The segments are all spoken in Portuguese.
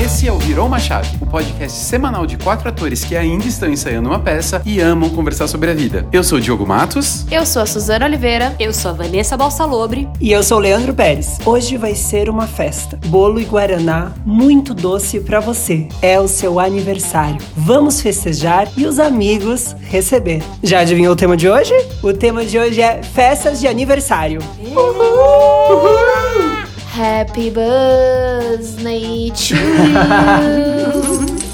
Esse é o Virou uma Chave, o podcast semanal de quatro atores que ainda estão ensaiando uma peça e amam conversar sobre a vida. Eu sou o Diogo Matos. Eu sou a Suzana Oliveira. Eu sou a Vanessa Balsalobre. E eu sou o Leandro Pérez. Hoje vai ser uma festa. Bolo e Guaraná, muito doce para você. É o seu aniversário. Vamos festejar e os amigos receber. Já adivinhou o tema de hoje? O tema de hoje é festas de aniversário. Uhul! Uhul! Happy birthday to you.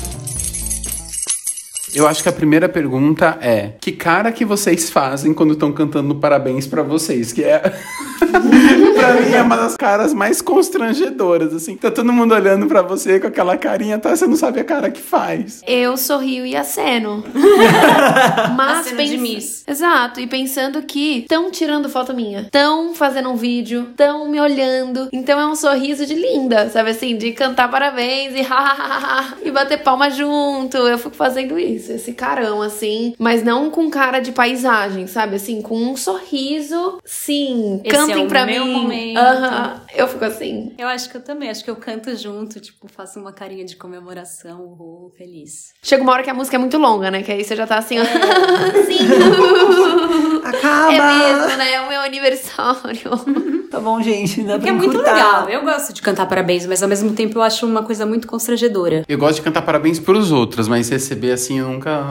Eu acho que a primeira pergunta é: que cara que vocês fazem quando estão cantando parabéns para vocês? Que é. pra mim é uma das caras mais constrangedoras, assim. Tá todo mundo olhando para você com aquela carinha, tá? Você não sabe a cara que faz. Eu sorrio e aceno. Mas aceno de miss. Exato. E pensando que estão tirando foto minha, estão fazendo um vídeo, estão me olhando. Então é um sorriso de linda, sabe assim? De cantar parabéns e e bater palma junto. Eu fico fazendo isso esse carão, assim, mas não com cara de paisagem, sabe? Assim, com um sorriso, sim, esse cantem é pra meu mim. Momento. Uhum. Eu fico assim. Eu acho que eu também, acho que eu canto junto, tipo, faço uma carinha de comemoração, uhul, feliz. Chega uma hora que a música é muito longa, né? Que aí você já tá assim, é. sim. Acaba! É mesmo, né? É o meu aniversário. tá bom, gente. Dá Porque é muito legal. Eu gosto de cantar parabéns, mas ao mesmo tempo eu acho uma coisa muito constrangedora. Eu gosto de cantar parabéns pros outros, mas receber assim eu nunca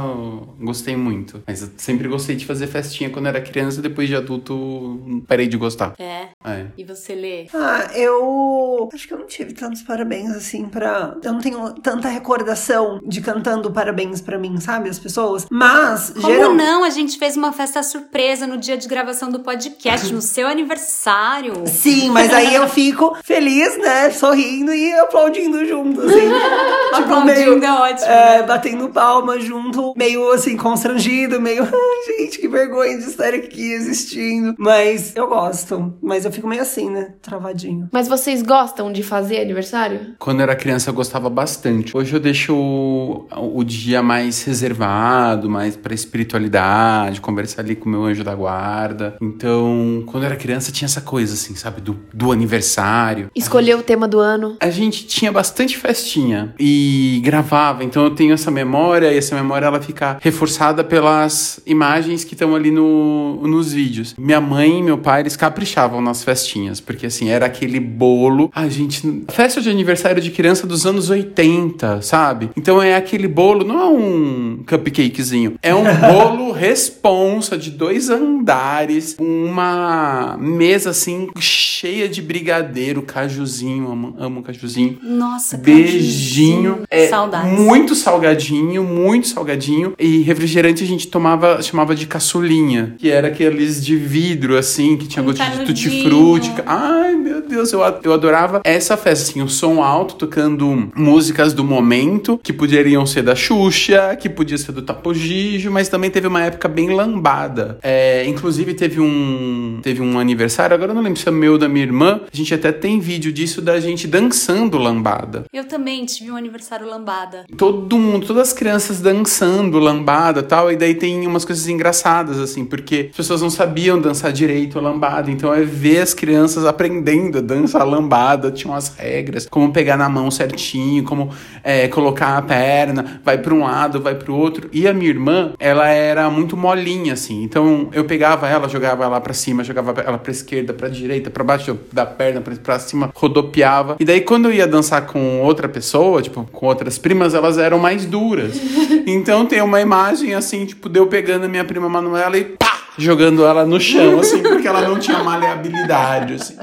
gostei muito. Mas eu sempre gostei de fazer festinha quando era criança, depois de adulto parei de gostar. É. é. E você lê? Ah, eu acho que eu não tive tantos parabéns assim pra. Eu não tenho tanta recordação de cantando parabéns pra mim, sabe? As pessoas. Mas, Como geral... não? A gente fez uma festa surpresa no dia de gravação do podcast, no seu aniversário. Sim, mas aí eu fico feliz, né? Sorrindo e aplaudindo junto, assim. tipo, aplaudindo meio, é ótimo. É, né? batendo palma junto, meio assim, constrangido, meio. Ai, gente, que vergonha de estar aqui existindo. Mas eu gosto. Mas eu fico meio assim, né? Travadinho. Mas vocês gostam de fazer aniversário? Quando eu era criança eu gostava bastante. Hoje eu deixo o, o dia mais reservado, mais pra espiritualidade, conversar ali com o meu anjo da guarda. Então, quando eu era criança tinha essa coisa, assim, sabe? Do, do aniversário. Escolher o tema do ano. A gente tinha bastante festinha e gravava. Então eu tenho essa memória e essa memória ela fica reforçada pelas imagens que estão ali no, nos vídeos. Minha mãe e meu pai, eles caprichavam nas festinhas, porque assim, era aquele bolo. A gente. Festa de aniversário de criança dos anos 80, sabe? Então é aquele bolo, não é um cupcakezinho, é um bolo responsa de dois andares, uma mesa assim cheia de brigadeiro, cajuzinho, amo, amo cajuzinho. Nossa, beijinho. Cajuzinho. É Saudades. Muito salgadinho, muito salgadinho. E refrigerante a gente tomava, chamava de caçulinha, que era aqueles de vidro, assim, que tinha Um gosto de tutti-frutti. Ai, meu Deus, eu, eu adorava essa festa, assim, o som alto, tocando músicas do momento, que poderiam ser da Xuxa, que podia ser do Tapo Gijo, mas também teve uma época bem lambada. É, inclusive teve um, teve um aniversário, agora eu não lembro se é meu ou da minha irmã, a gente até tem vídeo disso da gente dançando lambada. Eu também tive um aniversário lambada. Todo mundo, todas as crianças dançando lambada e tal, e daí tem umas coisas engraçadas, assim, porque as pessoas não sabiam dançar direito a lambada, então é ver as crianças aprendendo a dançar lambada, tinham as regras, como pegar na mão certinho, como é, colocar a perna, vai para um lado, vai para o outro. E a minha irmã, ela era muito molinha, assim, então eu pegava ela, jogava ela para cima, jogava ela para esquerda, para direita, para baixo da perna, para cima, rodopiava. E daí quando eu ia dançar com outra pessoa, tipo, com outras primas, elas eram mais duras. Então tem uma imagem assim, tipo, de eu pegando a minha prima Manuela e pá! Jogando ela no chão, assim, porque ela não tinha maleabilidade, assim.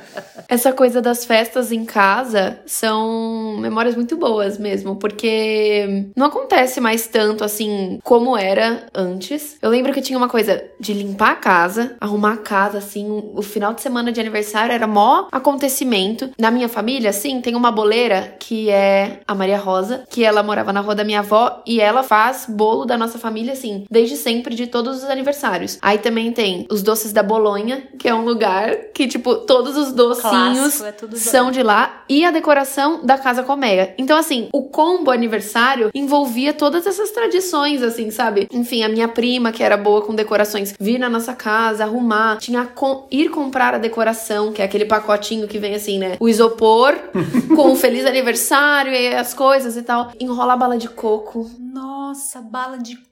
Essa coisa das festas em casa são memórias muito boas mesmo, porque não acontece mais tanto assim como era antes. Eu lembro que tinha uma coisa de limpar a casa, arrumar a casa, assim, o final de semana de aniversário era mó acontecimento. Na minha família, assim, tem uma boleira que é a Maria Rosa, que ela morava na rua da minha avó e ela faz bolo da nossa família, assim, desde sempre, de todos os aniversários. Aí também também tem os doces da Bolonha, que é um lugar que, tipo, todos os docinhos Clássico, é são de lá. E a decoração da Casa Colmeia. Então, assim, o combo aniversário envolvia todas essas tradições, assim, sabe? Enfim, a minha prima, que era boa com decorações, vir na nossa casa, arrumar. Tinha com- ir comprar a decoração, que é aquele pacotinho que vem assim, né? O isopor com o feliz aniversário e as coisas e tal. Enrolar bala de coco. Nossa, bala de coco.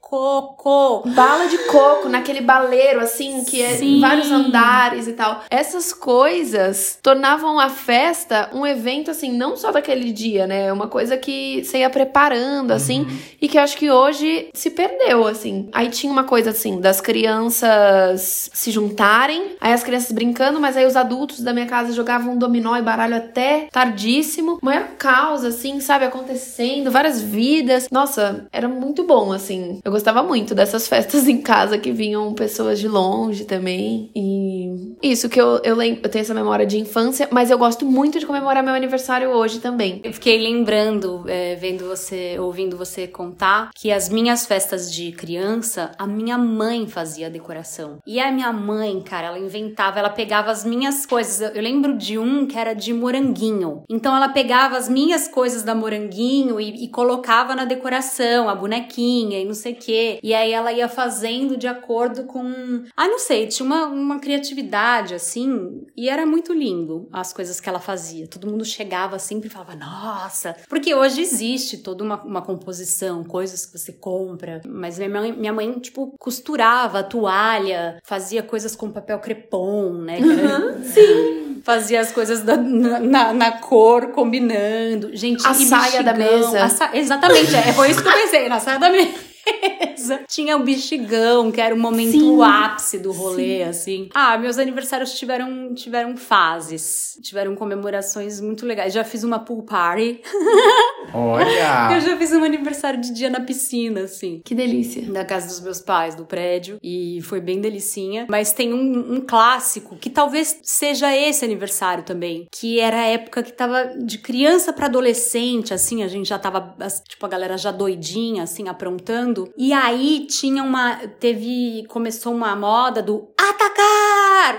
Bala de coco naquele baleiro, assim, que é Sim. vários andares e tal. Essas coisas tornavam a festa um evento, assim, não só daquele dia, né? Uma coisa que você ia preparando, assim, e que eu acho que hoje se perdeu, assim. Aí tinha uma coisa, assim, das crianças se juntarem, aí as crianças brincando, mas aí os adultos da minha casa jogavam dominó e baralho até tardíssimo. Maior caos, assim, sabe? Acontecendo, várias vidas. Nossa, era muito bom, assim. Eu gostava muito dessas festas em casa que vinham pessoas de longe também. E isso que eu, eu lembro, eu tenho essa memória de infância, mas eu gosto muito de comemorar meu aniversário hoje também. Eu fiquei lembrando, é, vendo você, ouvindo você contar, que as minhas festas de criança, a minha mãe fazia a decoração. E a minha mãe, cara, ela inventava, ela pegava as minhas coisas. Eu, lembro de um que era de moranguinho. Então ela pegava as minhas coisas da moranguinho e, e colocava na decoração, a bonequinha e não sei o quê. E aí ela ia fazendo de acordo com. Ah, não sei, tinha uma, uma criatividade assim. E era muito lindo as coisas que ela fazia. Todo mundo chegava sempre e falava, nossa. Porque hoje existe toda uma, uma composição, coisas que você compra. Mas minha mãe, minha mãe, tipo, costurava a toalha, fazia coisas com papel crepom, né? Sim. Fazia as coisas da- na, na- na cor, combinando. Gente, A saia da mesa. Sa- Exatamente, é, foi isso que eu pensei, na saia da mesa. Tinha o bexigão, que era o momento Sim. ápice do rolê, assim. Ah, meus aniversários tiveram, tiveram fases. Tiveram comemorações muito legais. Já fiz uma pool party. Eu Olha! já fiz um aniversário de dia na piscina, assim. Que delícia. Da casa dos meus pais, do prédio. E foi bem delicinha. Mas tem um, um clássico que talvez seja esse aniversário também. Que era a época que tava de criança pra adolescente, assim. A gente já tava, tipo, a galera já doidinha, assim, aprontando. E aí tinha uma. Teve. Começou uma moda do atacar!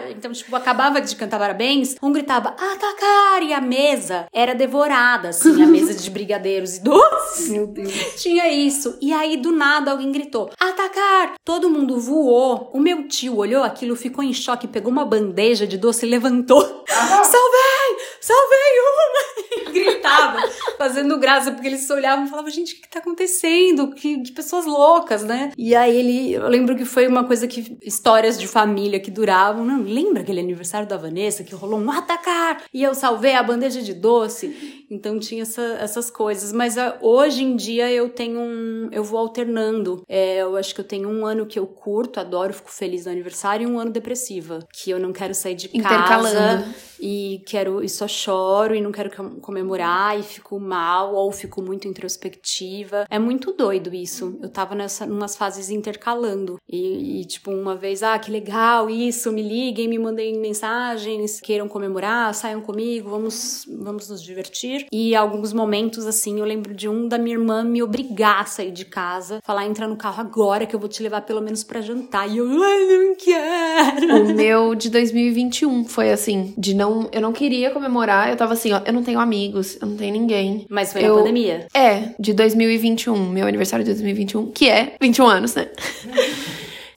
Então, tipo, acabava de cantar parabéns, um gritava atacar! E a mesa era devorada, assim, a mesa de brigadeiros e doces. Meu Deus. Tinha isso. E aí, do nada, alguém gritou: atacar! Todo mundo voou. O meu tio olhou aquilo, ficou em choque, pegou uma bandeja de doce e levantou. Salvei! Salvei uma! E gritava, fazendo graça, porque eles se olhavam e falavam: gente, o que, que tá acontecendo? Que, que pessoas loucas, né? E aí ele, eu lembro que foi uma coisa que. histórias de família que duravam. Não, lembra aquele aniversário da Vanessa que rolou um atacar? E eu salvei a bandeja de doce. Então tinha essa- essas coisas. Mas ah, hoje em dia eu tenho um. Eu vou alternando. É, eu acho que eu tenho um ano que eu curto, adoro, fico feliz no aniversário, e um ano depressiva. Que eu não quero sair de casa. E quero. E só choro e não quero com- comemorar e fico mal ou fico muito introspectiva. É muito doido isso. Eu tava nessa, numas fases intercalando. E, e, tipo, uma vez, ah, que legal isso, me liguem, me mandem mensagens, queiram comemorar, saiam comigo, vamos, vamos nos divertir. E alguns momentos, assim, eu lembro de um da minha irmã me obrigar a sair de casa, falar, entra no carro agora que eu vou te levar pelo menos pra jantar. E eu, ai, não quero. O meu de 2021 foi assim, de não, eu não queria comemorar, eu tava assim, ó, eu não tenho amigos, eu não tenho ninguém. Mas foi Eu- na pandemia. É, de 2021, meu aniversário de 2021, que é 21 anos, né?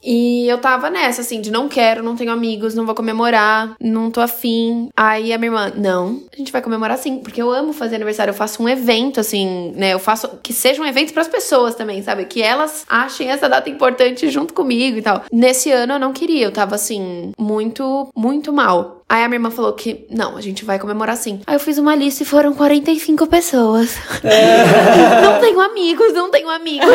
E eu tava nessa, assim, de não quero, não tenho amigos, não vou comemorar, não tô afim. Aí a minha irmã, não, a gente vai comemorar sim, porque eu amo fazer aniversário. Eu faço um evento, assim, né? Eu faço que seja um evento pras pessoas também, sabe? Que elas achem essa data importante junto comigo e tal. Nesse ano eu não queria, eu tava, assim, muito, muito mal. Aí a minha irmã falou que, não, a gente vai comemorar sim. Aí eu fiz uma lista e foram 45 pessoas. não tenho amigos, não tenho amigos.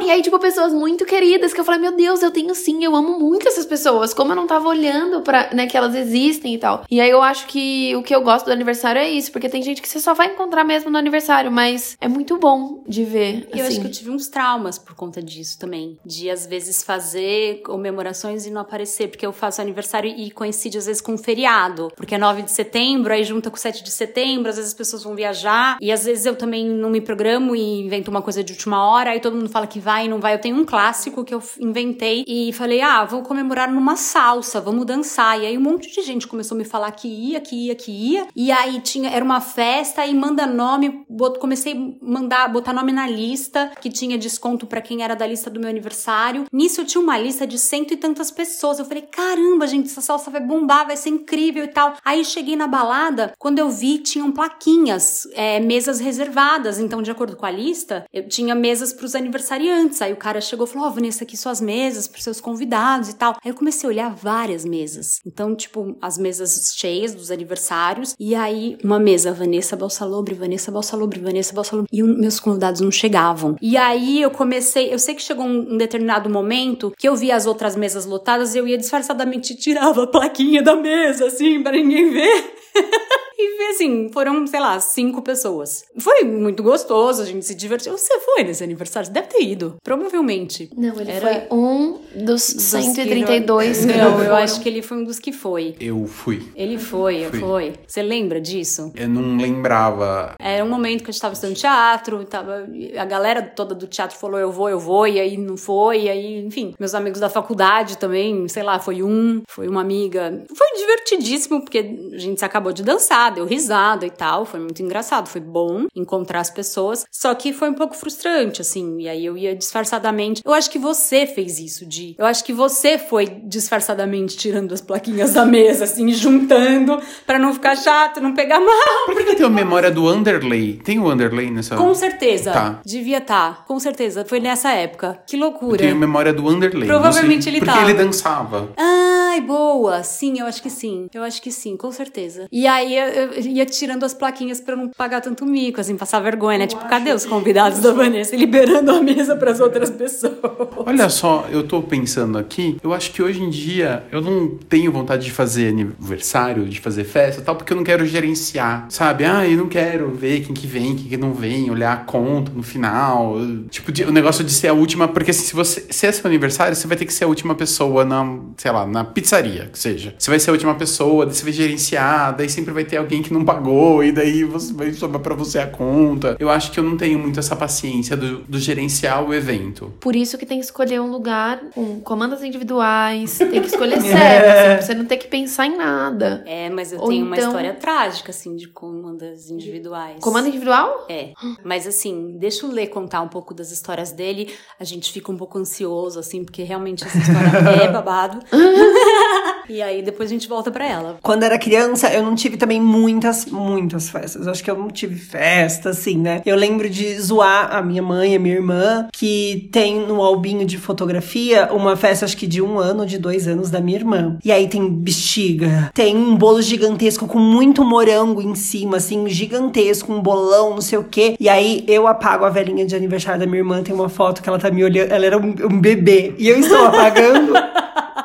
e aí, tipo, pessoas muito queridas que eu falei, meu Deus, eu tenho sim, eu amo muito essas pessoas. Como eu não tava olhando pra, né, que elas existem e tal. E aí eu acho que o que eu gosto do aniversário é isso, porque tem gente que você só vai encontrar mesmo no aniversário, mas é muito bom de ver. E eu acho assim. que eu tive uns traumas por conta disso também. De às vezes fazer comemorações e não aparecer, porque eu faço aniversário e coincide às vezes com feriado, porque é 9 de setembro, aí junta com 7 de setembro, às vezes as pessoas vão viajar, e às vezes eu também não me programo e invento uma coisa de última hora, aí todo mundo fala que vai e não vai. Eu tenho um clássico que eu inventei e falei: ah, vou comemorar numa salsa, vamos dançar. E aí um monte de gente começou a me falar que ia, que ia, que ia. E aí tinha, era uma festa e manda nome, comecei a mandar, botar nome na lista, que tinha desconto para quem era da lista do meu aniversário. Nisso eu tinha uma lista de cento e tantas pessoas. Eu falei: caramba, gente, essa salsa vai bombar, vai ser incrível e tal. Aí cheguei na balada, quando eu vi, tinham plaquinhas, é, mesas reservadas. Então, de acordo com a lista, eu tinha mesas para os aniversariantes. Aí o cara chegou e falou: Ó, oh, Vanessa, aqui suas mesas para seus convidados e tal. Aí eu comecei a olhar várias mesas. Então, tipo, as mesas cheias dos aniversários. E aí, uma mesa, Vanessa Balsalobre, Vanessa Balsalobre, Vanessa Balsalobre. E meus convidados não chegavam. E aí eu comecei, eu sei que chegou um, um determinado momento que eu vi as outras mesas lotadas e eu ia disfarçadamente tirava a plaquinha da mesa, assim, para ninguém ver. E assim, foram, sei lá, cinco pessoas. Foi muito gostoso, a gente se divertiu. Você foi nesse aniversário? Você deve ter ido, provavelmente. Não, ele Era... foi um dos, 132 que, que Não, eu acho que ele foi um dos que foi. Eu fui. Ele foi, fui. foi. Você lembra disso? Eu não lembrava. Era um momento que a gente tava estudando teatro, tava, a galera toda do teatro falou eu vou, eu vou, e aí não foi, e aí, enfim. Meus amigos da faculdade também, sei lá, foi um, foi uma amiga. Foi divertidíssimo, porque a gente acabou de dançar, deu risada e tal, foi muito engraçado, foi bom encontrar as pessoas, só que foi um pouco frustrante, assim, e aí eu ia disfarçadamente. Eu acho que você fez isso, Di. Eu acho que você foi disfarçadamente tirando as plaquinhas da mesa, assim, juntando, para não ficar chato, não pegar mal. Por que tem a memória do Underlay? Tem o Underlay nessa? Com certeza. Tá. Devia estar, tá. com certeza. Foi nessa época. Que loucura. Eu tenho memória do Underlay. Provavelmente ele porque tava. Porque ele dançava. Ai, boa. Sim, eu acho que sim. Eu acho que sim, com certeza. E aí eu, eu ia tirando as plaquinhas para não pagar tanto mico, assim, passar vergonha, né? Tipo, cadê os convidados da Vanessa? Liberando a mesa para as outras pessoas. Olha só, eu tô pensando aqui, eu acho que hoje em dia eu não tenho vontade de fazer aniversário, de fazer festa tal, porque eu não quero gerenciar, sabe? Ah, eu não quero ver quem que vem, quem que não vem, olhar a conta no final. Tipo, o negócio de ser a última, porque assim, se você se é seu aniversário, você vai ter que ser a última pessoa na, sei lá, na pizzaria, que seja. Você vai ser a última pessoa, você vai gerenciar, daí sempre vai ter alguém que não pagou e daí você vai sobrar para você a conta. Eu acho que eu não tenho muito essa paciência do, do gerenciar o evento. Por isso que tem que escolher um lugar com comandas individuais, tem que escolher certo, é. assim, você não tem que pensar em nada. É, mas eu Ou tenho então... uma história trágica, assim, de comandas individuais. Comanda individual? É. Mas assim, deixa o Lê contar um pouco das histórias dele. A gente fica um pouco ansioso, assim, porque realmente essa história é babado. e aí depois a gente volta para ela. Quando era criança, eu não tive também muitas, muitas festas. Acho que eu não tive festa, assim, né? Eu lembro de zoar a minha mãe, a minha irmã, que tem no albinho de fotografia uma festa, acho que de um ano, de dois anos da minha irmã. E aí tem bexiga, tem um bolo gigantesco com muito morango em cima, assim, gigantesco, um bolão, não sei o quê. E aí eu apago a velhinha de aniversário da minha irmã, tem uma foto que ela tá me olhando, ela era um, um bebê. E eu estou apagando.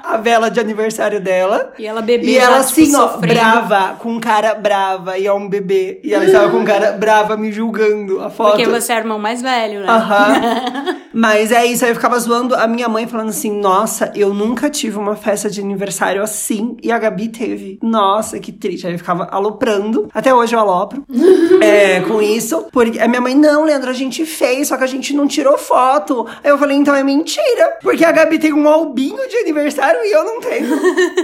a vela de aniversário dela. E ela bebia E ela assim, tipo, ó, sofrendo. brava, com cara brava, e é um bebê. E ela estava com cara brava me julgando a foto. Porque você é o irmão mais velho, né? Aham. Mas é isso, aí eu ficava zoando a minha mãe falando assim: "Nossa, eu nunca tive uma festa de aniversário assim". E a Gabi teve. Nossa, que triste. Aí eu ficava aloprando. Até hoje eu alopro. é, com isso, porque a minha mãe não, Leandro, a gente fez, só que a gente não tirou foto. Aí eu falei: "Então é mentira, porque a Gabi tem um albinho de aniversário e eu não tenho.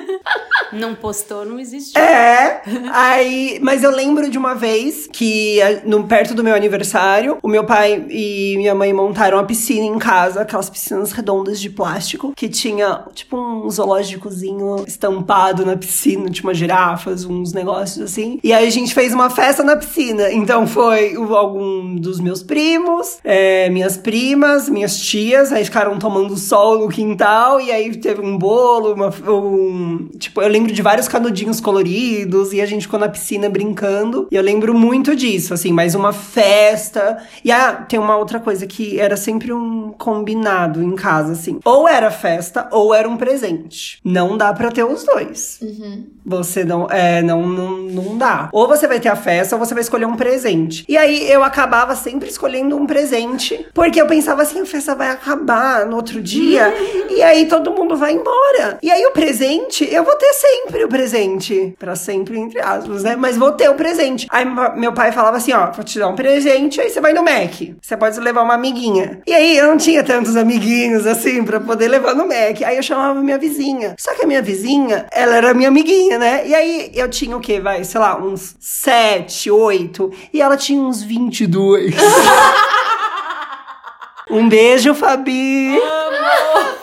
não postou, não existe. É. Aí, mas eu lembro de uma vez que no perto do meu aniversário, o meu pai e minha mãe montaram uma piscina em casa, aquelas piscinas redondas de plástico, que tinha tipo um zoológicozinho estampado na piscina, tinha umas girafas, uns negócios assim. E aí a gente fez uma festa na piscina. Então foi algum dos meus primos, é, minhas primas, minhas tias, aí ficaram tomando sol no quintal e aí teve um bolo, uma, um, tipo, eu lembro de vários canudinhos coloridos e a gente ficou na piscina brincando. E eu lembro muito disso, assim, mais uma festa. E ah, tem uma outra coisa que era sempre um combinado em casa, assim. Ou era festa, ou era um presente. Não dá pra ter os dois. Você não, é, não, não, não dá. Ou você vai ter a festa, ou você vai escolher um presente. E aí eu acabava sempre escolhendo um presente, porque eu pensava assim, a festa vai acabar no outro dia, e aí todo mundo vai embora. E aí o presente, eu vou ter sempre o presente. Pra sempre, entre aspas, né? Mas vou ter o presente. Aí meu pai falava assim, ó, vou te dar um presente, aí você vai no Mac. Você pode levar uma amiguinha. E aí eu não tinha tantos amiguinhos assim pra poder levar no Mac. Aí eu chamava minha vizinha. Só que a minha vizinha, ela era minha amiguinha, né? E aí eu tinha o quê? Vai, sei lá, uns 7, 8. E ela tinha uns 22. um beijo, Fabi. Aí,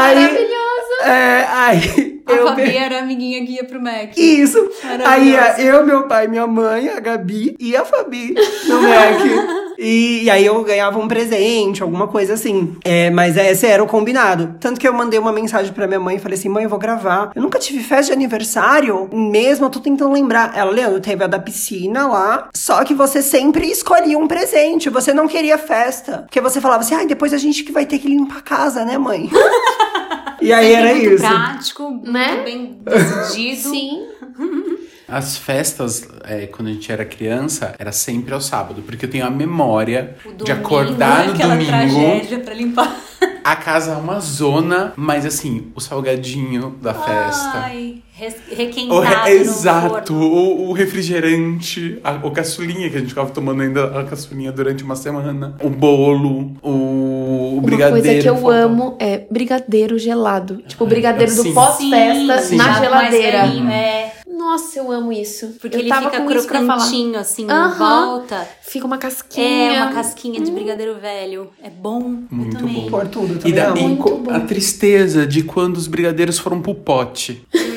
Maravilhoso! é, aí A eu Fabi era a amiguinha que ia pro Mac. Isso. Aí eu, meu pai, minha mãe, a Gabi e a Fabi no Mac. E, e aí eu ganhava um presente, alguma coisa assim. É, mas esse era o combinado. Tanto que eu mandei uma mensagem pra minha mãe e falei assim: mãe, eu vou gravar. Eu nunca tive festa de aniversário, mesmo, eu tô tentando lembrar. Ela, Leandro, teve a da piscina lá. Só que você sempre escolhia um presente. Você não queria festa. Porque você falava assim: ai, depois a gente que vai ter que limpar a casa, né, mãe? e aí Sempre era muito isso. prático, Né? muito bem decidido. Sim. As festas, é, quando a gente era criança, era sempre ao sábado, porque eu tenho a memória O de domingo, acordar no aquela domingo, tragédia pra limpar. a casa é uma zona, mas assim, o salgadinho da festa. Ai, res- O requentado re- exato, o, o refrigerante, a, o caçulinha, que a gente ficava tomando ainda a caçulinha durante uma semana, o bolo, o, o Uma brigadeiro. coisa que eu faltou. amo é brigadeiro gelado. Tipo, o brigadeiro do pós-festa na geladeira. velhinho, é, Nossa, eu amo isso. porque eu ele tava fica crocantinho, assim, em volta. Fica uma casquinha. É, uma casquinha de brigadeiro velho. É bom. eu Muito também. bom. Por tudo E também. daí amo. co- a tristeza de quando os brigadeiros foram pro pote.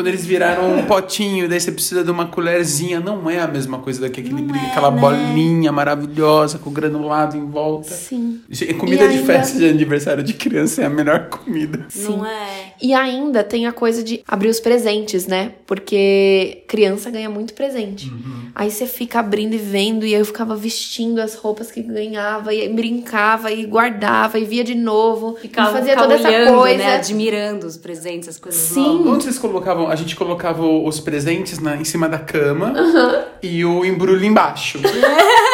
quando eles viraram um potinho, daí você precisa de uma colherzinha. Não é a mesma coisa daquele Não briga- é, aquela né? bolinha maravilhosa com granulado em volta. Sim. Gente, Comida E de ainda- festa de aniversário de criança é a melhor comida. Não é? E ainda tem a coisa de abrir os presentes, né? Porque criança ganha muito presente. Uhum. Aí você fica abrindo e vendo, e aí eu ficava vestindo as roupas que ganhava, e aí brincava, e guardava, e via de novo. Ficava, e fazia ficava toda essa olhando, coisa. né? Admirando os presentes, as coisas Sim. novas. Onde vocês colocavam? A gente colocava os presentes na, em cima da cama e o embrulho embaixo.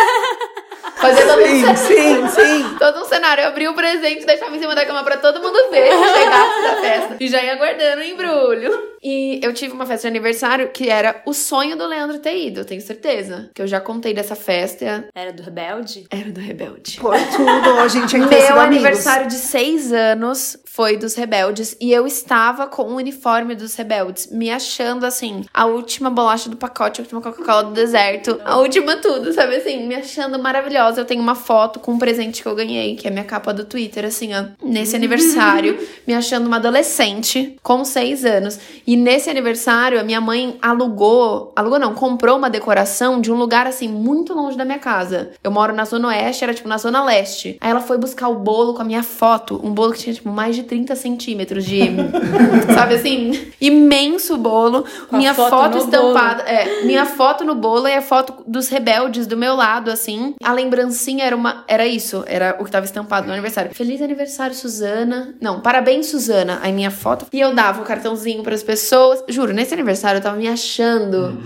Fazia todo um Sim, sim, sim. Todo um cenário. Eu abria o presente, deixava em cima da cama pra todo mundo ver que chegasse da festa. E já ia guardando o embrulho. E eu tive uma festa de aniversário que era o sonho do Leandro ter ido, eu tenho certeza. Que eu já contei dessa festa. Era do Rebelde? Era do Rebelde. Por tudo, a gente sido Meu amigos. aniversário de seis anos foi dos Rebeldes e eu estava com o uniforme dos Rebeldes, me achando assim, a última bolacha do pacote, a última Coca-Cola do deserto, a última tudo, sabe assim, me achando maravilhosa. Eu tenho uma foto com um presente que eu ganhei, que é minha capa do Twitter, assim, ó, nesse aniversário, me achando uma adolescente com seis anos. E nesse aniversário, a minha mãe alugou, alugou não, comprou uma decoração de um lugar assim, muito longe da minha casa. Eu moro na Zona Oeste, era tipo na Zona Leste. Aí ela foi buscar o bolo com a minha foto, um bolo que tinha tipo mais de 30 centímetros de. sabe assim? Imenso bolo. Com minha foto foto, estampada. É, minha foto no bolo e a foto dos rebeldes do meu lado, assim. A lembrancinha era uma. Era isso, era o que tava estampado no aniversário. Feliz aniversário, Suzana. Não, parabéns, Suzana. Aí minha foto. E eu dava o cartãozinho pras pessoas. Juro, nesse aniversário eu tava me achando.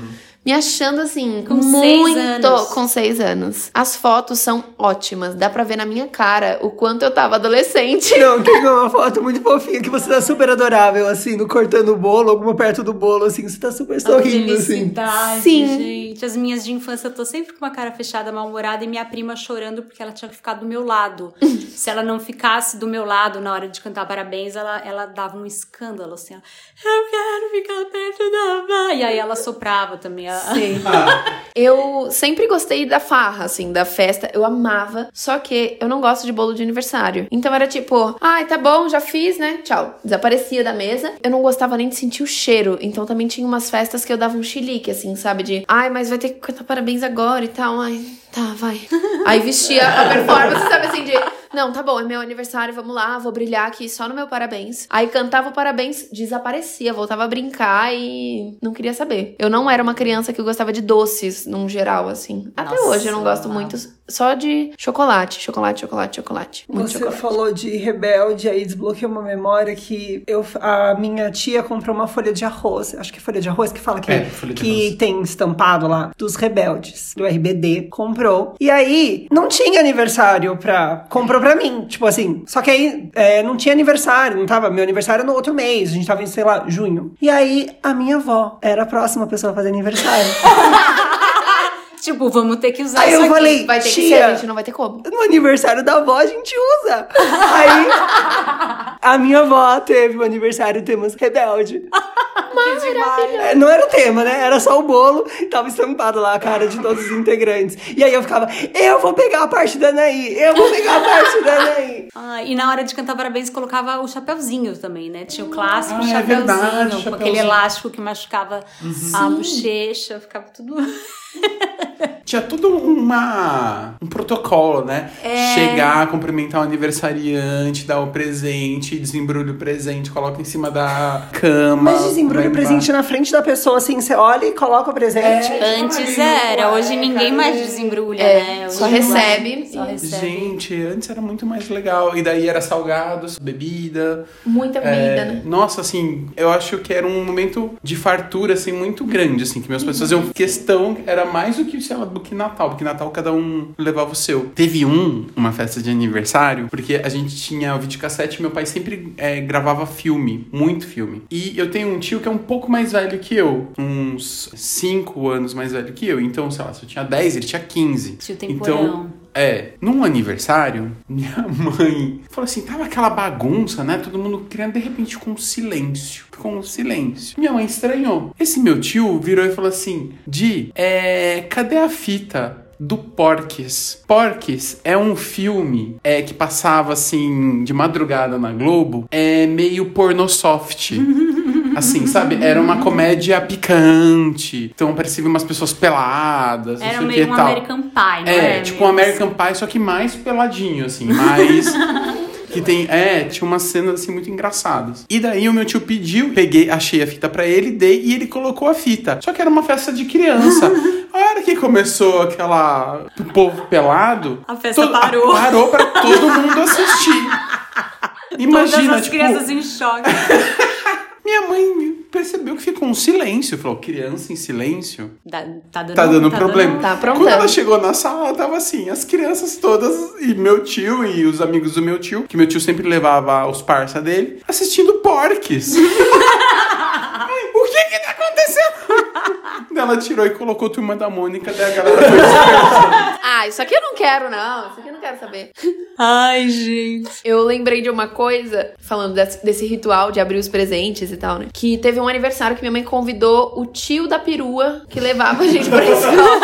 Me achando assim, Com seis muito anos. com seis anos. As fotos são ótimas, dá pra ver na minha cara o quanto eu tava adolescente. Não, tem uma foto muito fofinha que você tá super adorável, assim, no cortando o bolo, alguma perto do bolo, assim, você tá super sorrindo, assim. Sim. gente. As minhas de infância, eu tô sempre com uma cara fechada, mal-humorada, e minha prima chorando porque ela tinha que ficar do meu lado. Se ela não ficasse do meu lado na hora de cantar parabéns, ela, ela dava um escândalo, assim, ó. Eu quero ficar perto da Vá. E aí ela soprava também. Sim. Eu sempre gostei da farra, assim, da festa. Eu amava. Só que eu não gosto de bolo de aniversário. Então era tipo, ai, tá bom, já fiz, né? Tchau. Desaparecia da mesa. Eu não gostava nem de sentir o cheiro. Então também tinha umas festas que eu dava um chilique, assim, sabe? De, ai, mas vai ter que cantar parabéns agora e tal. Ai, tá, vai. Aí vestia a performance, sabe assim, de Não, tá bom, é meu aniversário, vamos lá, vou brilhar aqui só no meu parabéns. Aí cantava o parabéns, desaparecia, voltava a brincar e não queria saber. Eu não era uma criança que gostava de doces, num geral, assim. Até Nossa, hoje eu não gosto muito, só de chocolate, chocolate, chocolate, chocolate. Muito Você chocolate. falou de rebelde, aí desbloqueou uma memória que eu, a minha tia comprou uma folha de arroz. Acho que é folha de arroz que fala que, É, folha de que arroz. tem estampado lá dos rebeldes, do RBD. Comprou. E aí, não tinha aniversário pra. Comprou pra mim. Tipo assim. Só que aí é, não tinha aniversário, não tava. Meu aniversário era no outro mês. A gente tava em, sei lá, junho. E aí, a minha avó era a próxima pessoa a fazer aniversário. Tipo, vamos ter que usar aí isso eu aqui. falei, Vai ter que tia, ser, a gente não vai ter como. no aniversário da avó a gente usa. Aí a minha avó teve o aniversário temas rebelde. É, Não era o tema, né? Era só o bolo e tava estampado lá a cara de todos os integrantes. E aí eu ficava, eu vou pegar a parte da Anaí, eu vou pegar a parte da Anaí. Ah, e na hora de cantar parabéns colocava o chapeuzinho também, né? Tinha o clássico Ah, é chapeuzinho, verdade, com aquele elástico que machucava a bochecha, ficava tudo. Tinha tudo uma, um protocolo, né? É. Chegar, cumprimentar o aniversariante, dar o presente, desembrulha o presente, coloca em cima da cama. Mas desembrulha o presente na frente da pessoa, assim, você olha e coloca o presente. É. Antes era, hoje cueca, ninguém mais né? desembrulha, É, né? Hoje só é. recebe. Só recebe. Gente, antes era muito mais legal. E daí era salgados, bebida. Muita comida, É, né? Nossa, assim, eu acho que era um momento de fartura, assim, muito grande, assim, que meus pais faziam questão, era mais do que, sei lá, do que Natal, porque Natal cada um levava o seu. Teve um, uma festa de aniversário, porque a gente tinha o videocassete e meu pai sempre é, gravava filme, muito filme. E eu tenho um tio que é um pouco mais velho que eu, uns 5 anos mais velho que eu, então, sei lá, se eu tinha 10, ele tinha 15. Tio Então, temporão. É, num aniversário, minha mãe falou assim: tava aquela bagunça, né? Todo mundo querendo de repente com silêncio. Com silêncio. Minha mãe estranhou. Esse meu tio virou e falou assim: Di, é, cadê a fita? Do Porques. Porques é um filme é, que passava assim de madrugada na Globo, é meio pornosoft. Assim, sabe? Era uma comédia picante. Então parecia umas pessoas peladas. Era meio que um tal. American Pie, não É, tipo um American Pie, só que mais peladinho, assim, mais. Que tem, é, tinha umas cenas assim muito engraçadas. E daí o meu tio pediu, peguei, achei a fita pra ele, dei e ele colocou a fita. Só que era uma festa de criança. A hora que começou aquela o povo pelado, A festa parou. parou para todo mundo assistir. Imagina, Todas as tipo, crianças em choque. Minha mãe percebeu que ficou um silêncio. Falou, criança em silêncio? Dá- tá dando, Tá dando problema. Tá Quando ela chegou na sala, tava assim, as crianças todas, e meu tio e os amigos do meu tio, que meu tio sempre levava os parça dele, assistindo porques. O que que tá acontecendo? Ela tirou e colocou Turma da Mônica, daí a galera foi isso aqui eu não quero, não. Isso aqui eu não quero saber. Ai, gente. Eu lembrei de uma coisa, falando desse, desse ritual de abrir os presentes e tal, né? Que teve um aniversário que minha mãe convidou o tio da perua que levava a gente pra escola.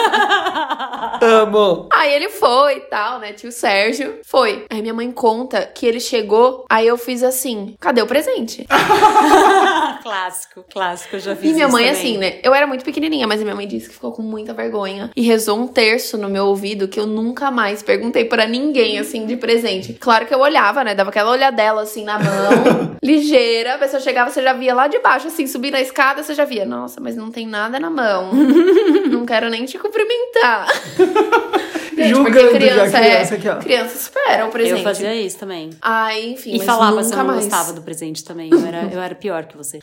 Amo. Aí ele foi e tal, né? Tio Sérgio foi. Aí minha mãe conta que ele chegou, aí eu fiz assim: cadê o presente? clássico, clássico, eu já fiz E minha isso mãe, também. assim, né? Eu era muito pequenininha, mas minha mãe disse que ficou com muita vergonha. E rezou um terço no meu ouvido que eu nunca mais perguntei pra ninguém, assim, de presente. Claro que eu olhava, né? Dava aquela olhadela, assim, na mão, ligeira. A pessoa chegava, você já via lá de baixo, assim, subir na escada, você já via. Nossa, mas não tem nada na mão. não quero nem te cumprimentar. Gente, Julgando porque já criança, a criança é, aqui, ó. criança espera o presente. Eu fazia isso também. Ai, enfim, E mas falava nunca se eu não mais. gostava do presente também. Eu era, eu era pior que você.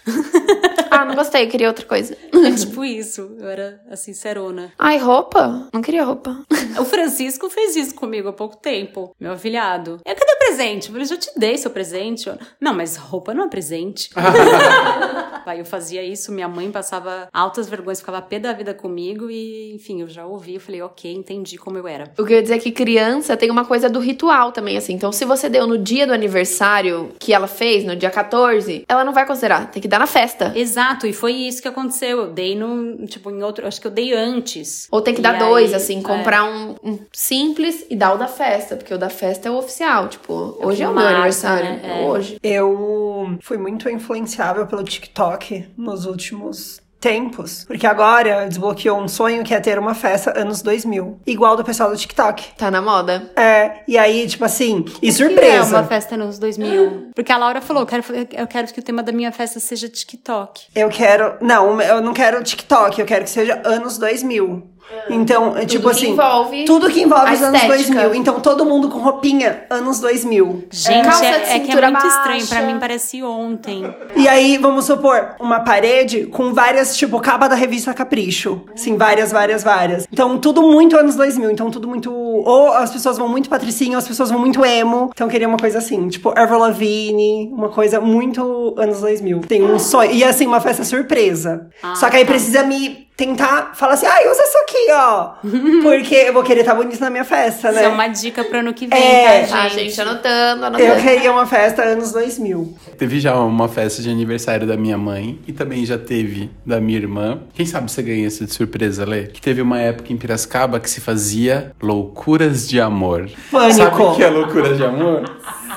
Ah, não gostei, queria outra coisa. É tipo isso. Eu era, assim, serona. Ai, roupa? Não queria roupa. O Francisco fez isso comigo há pouco tempo, meu afilhado. Eu, cadê o presente? Eu falei, já te dei seu presente. Eu, não, mas roupa não é presente. Aí eu fazia isso, minha mãe passava altas vergonhas, ficava pé da vida comigo e, enfim, eu já ouvi, eu falei, ok, entendi como eu era. O que eu ia dizer é que criança tem uma coisa do ritual também, assim. Então, se você deu no dia do aniversário que ela fez, no dia 14, ela não vai considerar. Tem que dar na festa. Exato, e foi isso que aconteceu. Eu dei no, tipo, em outro, acho que eu dei antes. Ou tem que E dar aí, dois, assim, é. comprar um, um simples e dar o da festa. Porque o da festa é o oficial. Tipo, O hoje é o meu marca, aniversário. né? É hoje. Eu fui muito influenciável pelo TikTok nos últimos tempos, porque agora desbloqueou um sonho que é ter uma festa anos 2000, igual do pessoal do TikTok. Tá na moda. É, e aí, tipo assim, e Que é surpresa. uma festa nos 2000. Porque a Laura falou, eu quero, eu quero que o tema da minha festa seja TikTok. Eu quero. Não, eu não quero TikTok, eu quero que seja anos 2000. Então, é tipo que assim. envolve tudo que envolve os anos estética. 2000. Então, todo mundo com roupinha anos 2000. Gente, Calça é, de é que é muito baixa. estranho. Pra mim parece ontem. E aí, vamos supor, uma parede com várias, tipo, capa da revista Capricho. Sim, várias, várias, várias. Então, tudo muito anos 2000. Então, tudo muito. Ou as pessoas vão muito patricinha, ou as pessoas vão muito emo. Então, eu queria uma coisa assim, tipo, Avril Lavigne, uma coisa muito anos 2000. Tem um sonho. E assim, uma festa surpresa. Ah, Só que aí tá. precisa me tentar falar assim, ai, usa isso aqui, ó. Porque eu vou querer estar bonito na minha festa, né? Isso é uma dica pro ano que vem, É. tá, Ah, gente? gente, anotando, anotando. Eu queria uma festa anos 2000. Teve já uma festa de aniversário da minha mãe e também já teve da minha irmã. Quem sabe você ganha essa de surpresa, Lê? Que teve uma época em Piracicaba que se fazia loucuras de amor. Pânico. Sabe o que é loucuras de amor?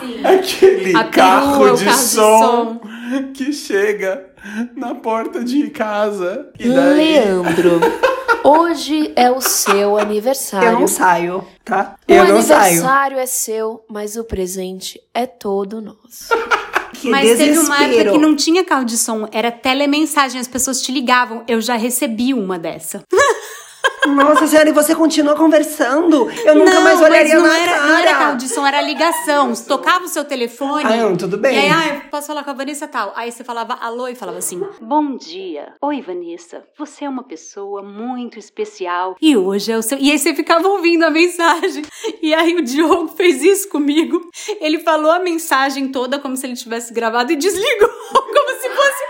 Sim. Aquele A carro, o de, carro de som que chega na porta de casa. E daí. Leandro, hoje é o seu aniversário. Eu não saio, tá? O Eu não saio. aniversário é seu, mas o presente é todo nosso. Que Mas teve uma época desespero. que não tinha carro de som, era telemensagem, as pessoas te ligavam. Eu já recebi uma dessa. Nossa senhora, e você continua conversando? Eu nunca não, mais olharia mas não na era, cara. não era som, era ligação. Você tocava o seu telefone. Ah, não, tudo bem. E aí, ah, eu posso falar com a Vanessa tal. Aí você falava alô e falava assim: Bom dia. Oi, Vanessa. Você é uma pessoa muito especial. E hoje é o seu. E aí você ficava ouvindo a mensagem. E aí o Diogo fez isso comigo. Ele falou a mensagem toda como se ele tivesse gravado e desligou. Como se fosse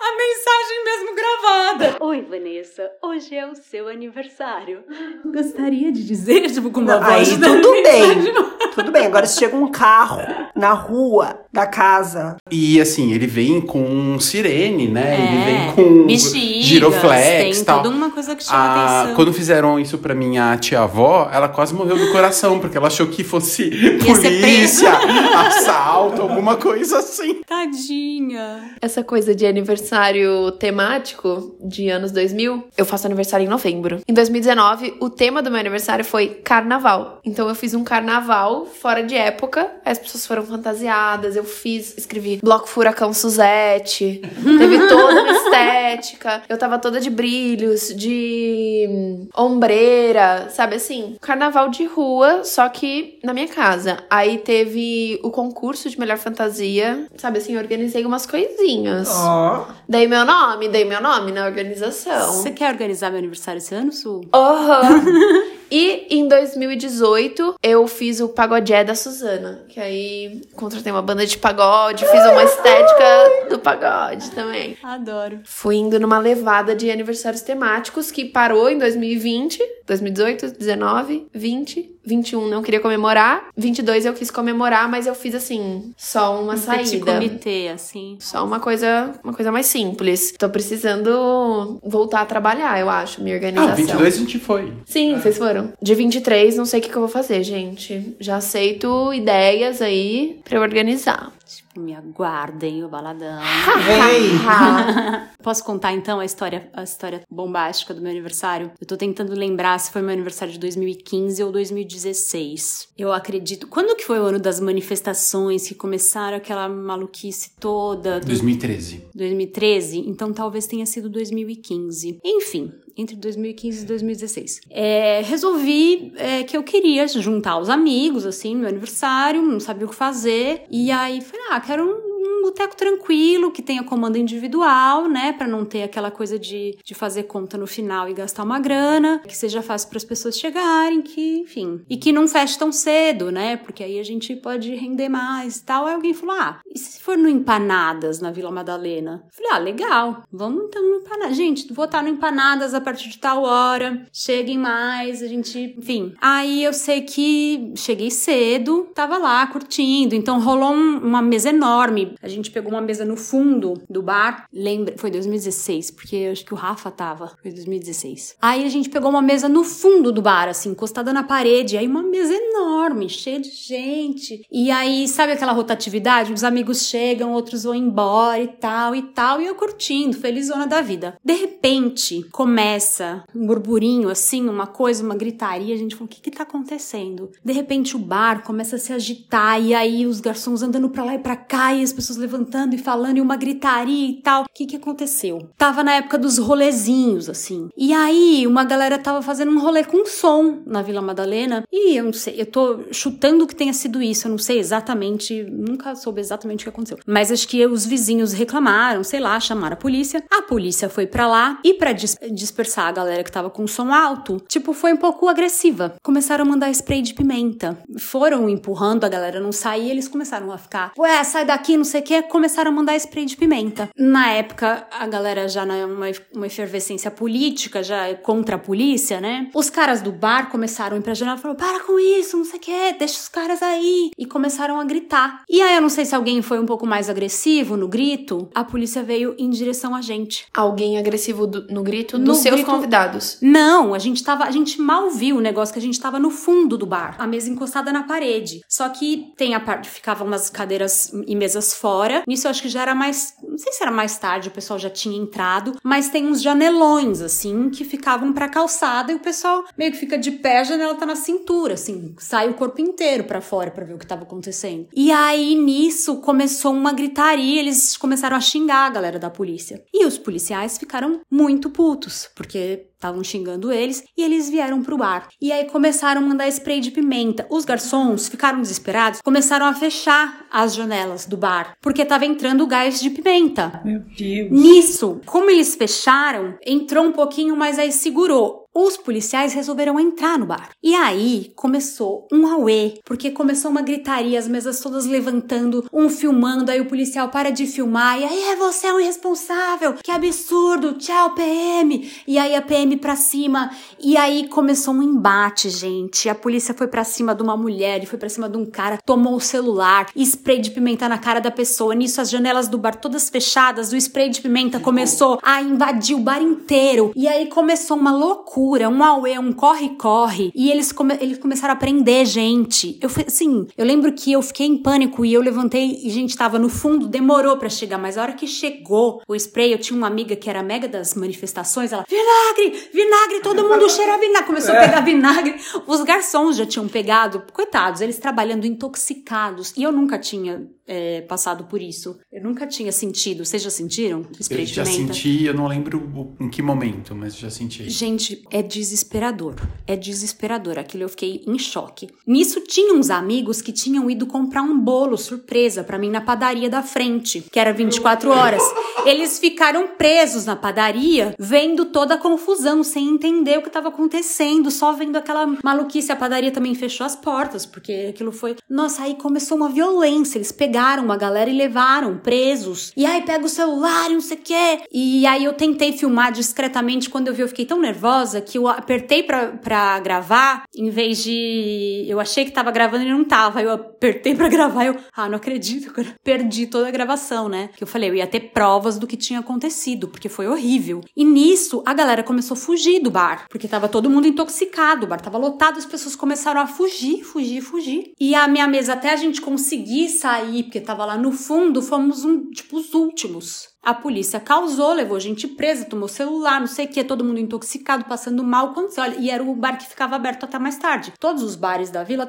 a mensagem mesmo gravada. Oi, Vanessa. Hoje é o seu aniversário. Gostaria de dizer, tipo, com uma Aí voz da tudo bem. Tudo bem. Agora se chega um carro na rua da casa. E assim, ele vem com sirene, né? É, ele vem com bexigas, giroflex tem tal. toda uma coisa que chama Ah, atenção. Quando fizeram isso pra minha tia-avó, ela quase morreu do coração, porque ela achou que fosse polícia, assalto, alguma coisa assim. Tadinha. Essa coisa de aniversário temático de anos 2000, eu faço aniversário em novembro. Em 2019, o tema do meu aniversário foi carnaval. Então eu fiz um carnaval fora de época, as pessoas foram fantasiadas, eu fiz, escrevi bloco furacão Suzette, teve toda uma estética, eu tava toda de brilhos, de hum, ombreira, sabe assim? Carnaval de rua, só que na minha casa. Aí teve o concurso de melhor fantasia, sabe assim, eu organizei umas coisinhas. Ó. Dei meu nome, dei meu nome na organização. Você quer organizar meu aniversário esse ano, Su? Aham. e em 2018, eu fiz o Pagodé da Suzana. Que aí contratei uma banda de pagode, fiz uma estética do pagode também. Adoro. Fui indo numa levada de aniversários temáticos que parou em 2020, 2018, 19, 20, 21 não queria comemorar, 22 eu quis comemorar, mas eu fiz assim, só uma Um petit saída. comitê, assim. Só uma coisa, uma coisa mais simples. Tô precisando voltar a trabalhar, eu acho, minha Ah, organização. 22 a gente foi. Sim, vocês foram. De 23, não sei o que, que eu vou fazer, gente. Já aceito ideias aí pra eu organizar. Me aguardem o baladão. Vem. Posso contar então a história, a história bombástica do meu aniversário? Eu tô tentando lembrar se foi meu aniversário de 2015 ou 2016. Eu acredito. Quando que foi o ano das manifestações que começaram aquela maluquice toda? do- 2013. 2013, então talvez tenha sido 2015. Enfim, entre 2015 e 2016. É, resolvi é, que eu queria juntar os amigos, assim, no meu aniversário, não sabia o que fazer. E aí falei, ah, quero um, um boteco tranquilo, que tenha comando individual, né? Pra não ter aquela coisa de, de fazer conta no final e gastar uma grana, que seja fácil para as pessoas chegarem, que, enfim. E que não feche tão cedo, né? Porque aí a gente pode render mais e tal. Aí alguém falou, ah, e se for no Empanadas, na Vila Madalena? Eu Falei, ah, legal, vamos então no Empanadas. Gente, vou estar no Empanadas a partir de tal hora, cheguem mais, a gente, enfim. Aí eu sei que cheguei cedo, tava lá curtindo, então rolou um- uma mesa enorme. A gente pegou uma mesa no fundo do bar. Lembra, foi 2016, porque acho que o Rafa tava. Foi 2016. Aí a gente pegou uma mesa no fundo do bar, assim, encostada na parede. Aí uma mesa enorme, cheia de gente. E aí, sabe aquela rotatividade? Os amigos chegam, outros vão embora e tal e tal. E eu curtindo, felizona da vida. De repente, começa um burburinho, assim, uma coisa, uma gritaria. A gente falou: o que que tá acontecendo? De repente, o bar começa a se agitar. E aí, os garçons andando pra lá e pra cá. E as pessoas levantando e falando. E uma gritaria e tal. O que que aconteceu? Tava na época dos rolezinhos, assim. E aí, uma galera tava fazendo um rolê com som na Vila Madalena. E eu não sei, eu tô chutando que tenha sido isso. Eu não sei exatamente, nunca soube exatamente o que aconteceu. Mas acho que os vizinhos reclamaram, sei lá, chamaram a polícia. A polícia foi para lá e para dis dispersar a galera que tava com som alto, tipo, foi um pouco agressiva. Começaram a mandar spray de pimenta. Foram empurrando a galera não sair, eles começaram a ficar, ué, sai daqui, não sei o que, começaram a mandar spray de pimenta. Na época, a galera já numa uma efervescência política, já contra a polícia, né? Os caras do bar começaram a ir pra janela e falaram: para com isso, não sei o que, deixa os caras aí. E começaram a gritar. E aí eu não sei se alguém foi um pouco mais agressivo no grito, a polícia veio em direção a gente. Alguém agressivo do, no grito dos seus grito... convidados. Não, a gente tava. A gente mal viu o negócio que a gente tava no fundo do bar, a mesa encostada na parede. Só que tem a parte, ficavam umas cadeiras e mesas fora. Nisso eu acho que já era mais. Não sei se era mais tarde, o pessoal já tinha entrado, mas tem uns janelões, assim, que ficavam pra calçada e o pessoal meio que fica de pé, a janela tá na cintura, assim, sai o corpo inteiro para fora para ver o que tava acontecendo. E aí nisso começou uma gritaria, eles começaram a xingar a galera da polícia. E os policiais ficaram muito putos, porque estavam xingando eles e eles vieram pro bar. E aí começaram a mandar spray de pimenta. Os garçons ficaram desesperados, começaram a fechar as janelas do bar, porque tava entrando gás de pimenta. Meu Deus. Nisso, como eles fecharam, entrou um pouquinho, mas aí segurou. Os policiais resolveram entrar no bar. E aí começou um auê, porque começou uma gritaria, as mesas todas levantando, um filmando, aí o policial para de filmar, e aí é você é um irresponsável, que absurdo, tchau PM. E aí a PM pra cima, e aí começou um embate, gente. A polícia foi pra cima de uma mulher, e foi pra cima de um cara, tomou o celular, spray de pimenta na cara da pessoa. Nisso as janelas do bar todas fechadas, o spray de pimenta começou a invadir o bar inteiro. E aí começou uma loucura loucura, um auê, um corre-corre. E eles, come eles começaram a prender gente. Eu, assim, eu lembro que eu fiquei em pânico e eu levantei e gente tava no fundo, demorou para chegar, mas a hora que chegou o spray, eu tinha uma amiga que era mega das manifestações, ela, vinagre, vinagre, todo mundo cheira vinagre. Começou a pegar vinagre. Os garçons já tinham pegado, coitados, eles trabalhando intoxicados. E eu nunca tinha é, passado por isso. Eu nunca tinha sentido. Vocês já sentiram spray eu já senti, eu não lembro em que momento, mas já senti. Gente, é desesperador. É desesperador. Aquilo eu fiquei em choque. Nisso tinha uns amigos que tinham ido comprar um bolo surpresa para mim na padaria da frente, que era 24 horas. Eles ficaram presos na padaria, vendo toda a confusão, sem entender o que estava acontecendo, só vendo aquela maluquice. A padaria também fechou as portas, porque aquilo foi. Nossa, aí começou uma violência. Eles pegaram uma galera e levaram presos. E aí pega o celular e não sei o quê. E aí eu tentei filmar discretamente. Quando eu vi, eu fiquei tão nervosa que eu apertei pra, pra gravar, em vez de. Eu achei que tava gravando e não tava. Eu apertei pra gravar e eu. Ah, não acredito, cara. Perdi toda a gravação, né? Que eu falei, eu ia ter provas do que tinha acontecido, porque foi horrível. E nisso, a galera começou a fugir do bar, porque tava todo mundo intoxicado, o bar tava lotado, as pessoas começaram a fugir, fugir, fugir. E a minha mesa, até a gente conseguir sair, porque tava lá no fundo, fomos um, tipo os últimos. A polícia causou, levou gente presa, tomou celular, não sei o que, todo mundo intoxicado, passando mal. Quando você olha, e era o bar que ficava aberto até mais tarde. Todos os bares da vila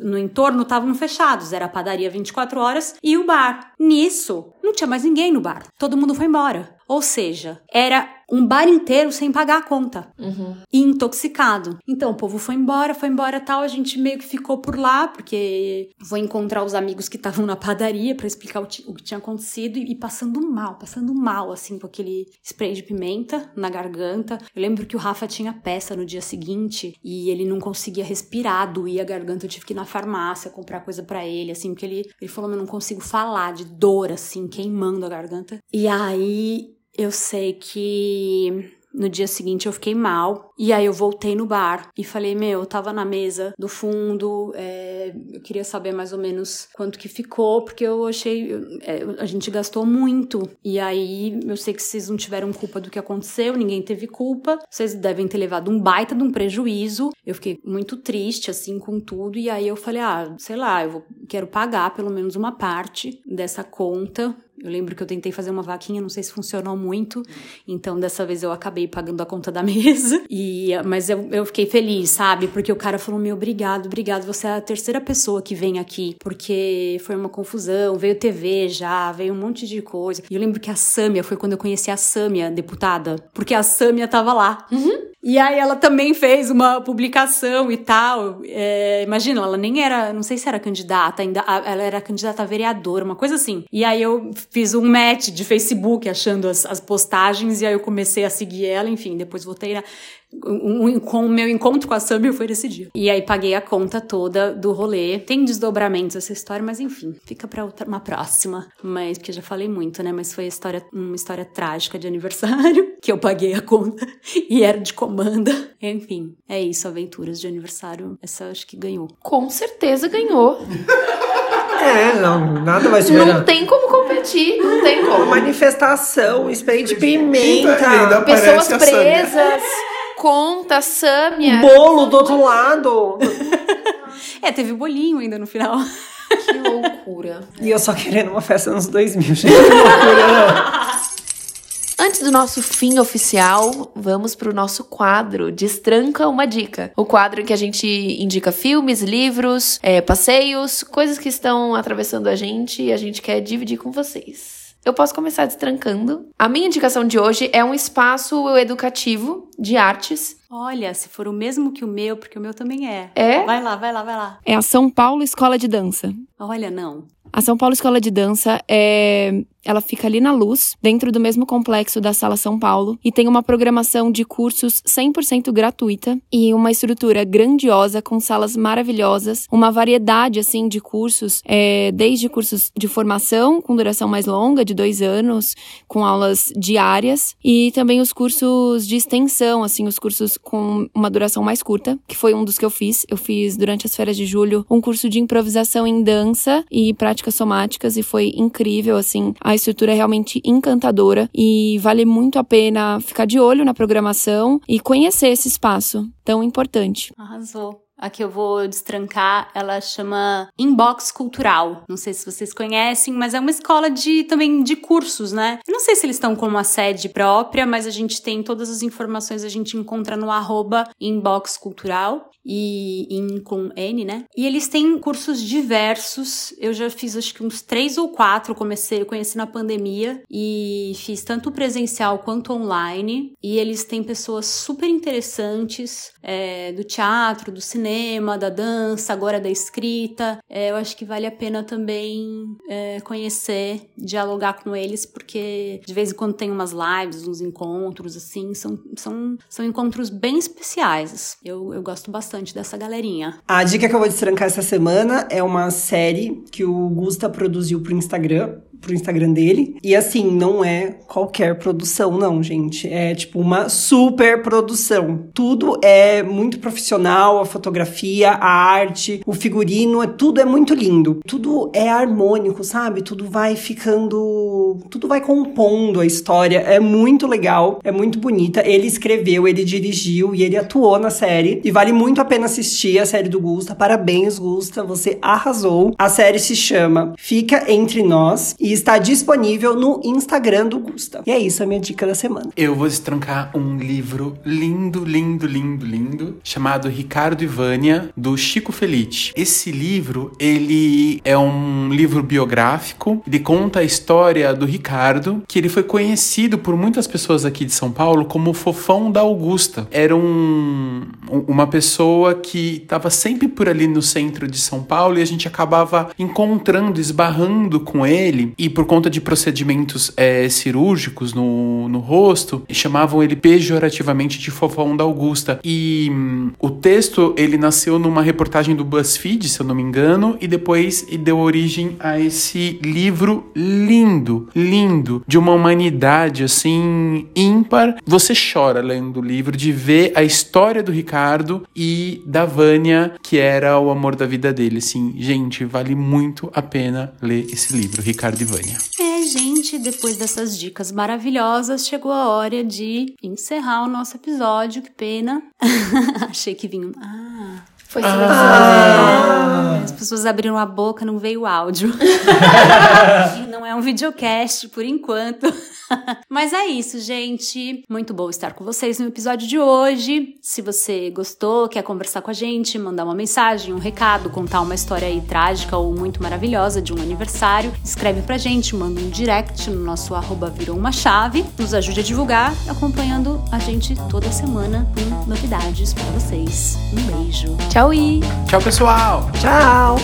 no entorno estavam fechados, era a padaria 24 horas e o bar. Nisso, não tinha mais ninguém no bar. Todo mundo foi embora. Ou seja, era um bar inteiro sem pagar a conta. Uhum. E intoxicado. Então o povo foi embora, foi embora tal. A gente meio que ficou por lá, porque vou encontrar os amigos que estavam na padaria para explicar o, o, que tinha acontecido e, e, passando mal, passando mal, assim, com aquele spray de pimenta na garganta. Eu lembro que o Rafa tinha peça no dia seguinte e ele não conseguia respirar, doía a garganta. Eu tive que ir na farmácia comprar coisa para ele, assim, porque ele, ele falou: Eu não consigo falar de dor, assim, queimando a garganta. E aí eu sei que No dia seguinte eu fiquei mal. E aí eu voltei no bar e falei: Meu, eu tava na mesa do fundo, é, eu queria saber mais ou menos quanto que ficou, porque eu achei. É, a gente gastou muito. E aí eu sei que vocês não tiveram culpa do que aconteceu, ninguém teve culpa. Vocês devem ter levado um baita de um prejuízo. Eu fiquei muito triste, assim, com tudo. E aí eu falei: Ah, sei lá, eu vou, quero pagar pelo menos uma parte dessa conta eu lembro que eu tentei fazer uma vaquinha, não sei se funcionou muito. Então, dessa vez eu acabei pagando a conta da mesa. E, mas eu, eu fiquei feliz, sabe? Porque o cara falou: meu, obrigado, obrigado. Você é a terceira pessoa que vem aqui. Porque foi uma confusão, veio TV já, veio um monte de coisa. E eu lembro que a Sâmia foi quando eu conheci a Sâmia, deputada. Porque a Sâmia tava lá. Uhum. E aí ela também fez uma publicação e tal. É, imagina, ela nem era, não sei se era candidata ainda, ela era candidata a vereadora, uma coisa assim. E aí eu fiz um match de Facebook achando as, as postagens e aí eu comecei a seguir ela, enfim, depois voltei na um, com o meu encontro com a Summer foi esse dia. E aí paguei a conta toda do rolê. Tem desdobramentos essa história, mas enfim, fica pra outra, uma próxima. Mas, porque já falei muito, né? Mas foi história, uma história trágica de aniversário, que eu paguei a conta e era de comanda. Enfim, é isso, aventuras de aniversário. Essa acho que ganhou. Com certeza ganhou. É, não, nada vai superar. Não tem como competir, não tem como. Manifestação, spray de pimenta, pessoas presas conta, Sâmia. Bolo do outro lado. é, teve bolinho ainda no final. Que loucura. E eu só querendo uma festa nos 2000, gente. Que loucura. Antes do nosso fim oficial, vamos para o nosso quadro Destranca uma Dica. O quadro em que a gente indica filmes, livros, é, passeios, coisas que estão atravessando a gente e a gente quer dividir com vocês. Eu posso começar destrancando. A minha indicação de hoje é um espaço educativo de artes. Olha, se for o mesmo que o meu, porque o meu também é. É? Vai lá, vai lá, vai lá. É a São Paulo Escola de Dança. Olha, não. A São Paulo Escola de Dança é ela fica ali na Luz, dentro do mesmo complexo da Sala São Paulo, e tem uma programação de cursos 100% gratuita e uma estrutura grandiosa com salas maravilhosas, uma variedade assim de cursos, é, desde cursos de formação com duração mais longa, de dois anos, com aulas diárias, e também os cursos de extensão, assim, os cursos com uma duração mais curta, que foi um dos que eu fiz. Eu fiz durante as férias de julho um curso de improvisação em dança e práticas somáticas e foi incrível, assim. A estrutura é realmente encantadora e vale muito a pena ficar de olho na programação e conhecer esse espaço tão importante. Arrasou. A que eu vou destrancar, ela chama Inbox Cultural. Não sei se vocês conhecem, mas é uma escola de também de cursos, né? Eu não sei se eles estão com uma sede própria, mas a gente tem todas as informações, a gente encontra no arroba Inbox Cultural e in com N, né? E eles têm cursos diversos. Eu já fiz acho que uns três ou quatro. Comecei, conheci na pandemia e fiz tanto presencial quanto online. E eles têm pessoas super interessantes é, do teatro, do cinema, da dança, agora da escrita. É, eu acho que vale a pena também é, conhecer, dialogar com eles, porque de vez em quando tem umas lives, uns encontros assim. São, são, são encontros bem especiais. Eu, eu gosto bastante bastante dessa galerinha. A dica que eu vou destrancar essa semana é uma série que o Gusta produziu pro Instagram pro Instagram dele. E assim, não é qualquer produção, não, gente. É tipo uma super produção. Tudo é muito profissional, a fotografia, a arte, o figurino, é, tudo é muito lindo. Tudo é harmônico, sabe? Tudo vai ficando. Tudo vai compondo a história. É muito legal, é muito bonita. Ele escreveu, ele dirigiu e ele atuou na série. E vale muito a pena assistir a série do Gusta. Parabéns, Gusta, você arrasou. A série se chama Fica Entre Nós e está disponível no Instagram do Gusta. E é isso a minha dica da semana. Eu vou destrancar um livro lindo, lindo, lindo, lindo, chamado Ricardo e Vânia, do Chico Felice. Esse livro, ele é um livro biográfico, ele conta a história do Ricardo, que ele foi conhecido por muitas pessoas aqui de São Paulo como o fofão da Augusta. Era um, uma pessoa que estava sempre por ali no centro de São Paulo e a gente acabava encontrando, esbarrando com ele e por conta de procedimentos é, cirúrgicos no, no rosto, chamavam ele pejorativamente de fofão da Augusta. E hum, o texto, ele nasceu numa reportagem do BuzzFeed, se eu não me engano, e depois deu origem a esse livro lindo, lindo, de uma humanidade assim ímpar. Você chora lendo o livro de ver a história do Ricardo e da Vânia, que era o amor da vida dele. Assim, gente, vale muito a pena ler esse livro, Ricardo e É, gente, depois dessas dicas maravilhosas, chegou a hora de encerrar o nosso episódio. Que pena. Achei que vinha. Ah. Foi silencioso. Ah. As pessoas abriram a boca, não veio áudio. não é um videocast por enquanto. Mas é isso, gente. Muito bom estar com vocês no episódio de hoje. Se você gostou, quer conversar com a gente, mandar uma mensagem, um recado, contar uma história aí trágica ou muito maravilhosa de um aniversário, escreve pra gente, manda um direct no nosso arroba virou uma chave. Nos ajude a divulgar, acompanhando a gente toda semana com novidades para vocês. Um beijo. Tchau, e Tchau, pessoal! Tchau!